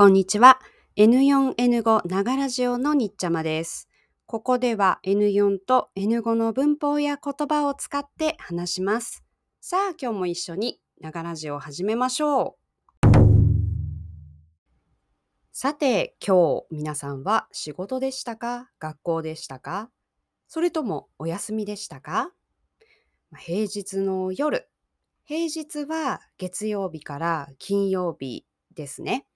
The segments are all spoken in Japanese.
こんにちは。N4N5 ながらジオのにっちゃまです。ここでは N4 と N5 の文法や言葉を使って話します。さあ、今日も一緒にながらジオを始めましょう。さて、今日皆さんは仕事でしたか？学校でしたか？それともお休みでしたか？平日の夜。平日は月曜日から金曜日ですね。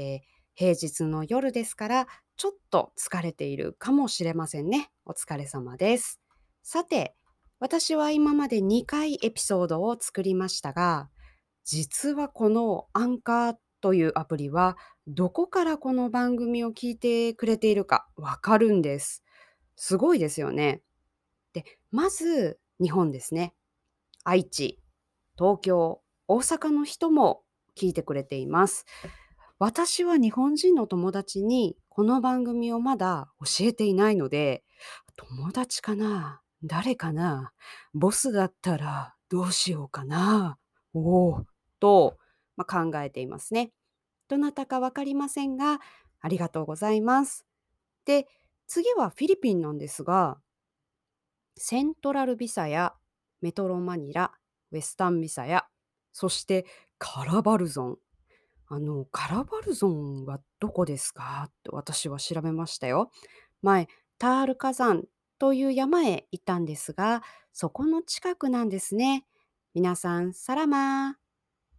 で、平日の夜ですから、ちょっと疲れているかもしれませんね。お疲れ様です。さて、私は今まで2回エピソードを作りましたが、実はこのアンカーというアプリは、どこからこの番組を聞いてくれているかわかるんです。すごいですよね。で、まず日本ですね。愛知、東京、大阪の人も聞いてくれています。私は日本人の友達にこの番組をまだ教えていないので、友達かな？誰かな？ボスだったらどうしようかな？おおと、まあ、考えていますね。どなたかわかりませんが、ありがとうございます。で、次はフィリピンなんですが、セントラルビサやメトロマニラ、ウェスタンビサや、そしてカラバルゾン。あの、カラバルゾンはどこですか？って私は調べましたよ。前、タール火山という山へ行ったんですが、そこの近くなんですね。皆さん、サラマー。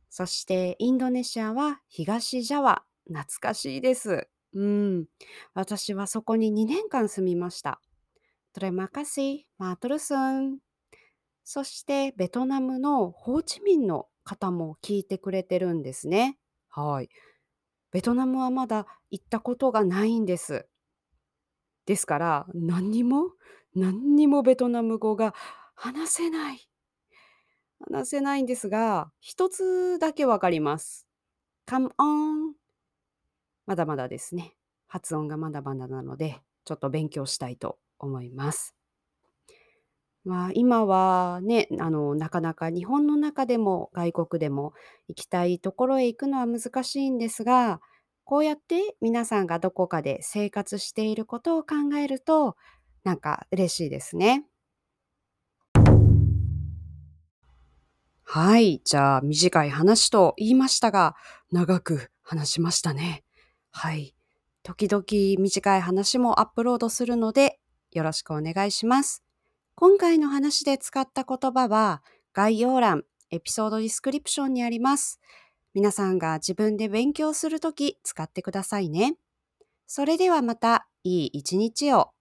そして、インドネシアは東ジャワ。懐かしいです。うん。私はそこに2年間住みました。トレマカシ、マトルスン。そして、ベトナムのホーチミンの方も聞いてくれてるんですね。はい。ベトナムはまだ行ったことがないんです。ですから、何にも、何にもベトナム語が話せない。話せないんですが、一つだけわかります。come on。まだまだですね。発音がまだまだなので、ちょっと勉強したいと思います。まあ、今はね、あの、なかなか日本の中でも外国でも行きたいところへ行くのは難しいんですが、こうやって皆さんがどこかで生活していることを考えると、なんか嬉しいですね。はい。じゃあ、短い話と言いましたが、長く話しましたね。はい。時々短い話もアップロードするので、よろしくお願いします。今回の話で使った言葉は概要欄、エピソードディスクリプションにあります。皆さんが自分で勉強するとき使ってくださいね。それではまたいい一日を。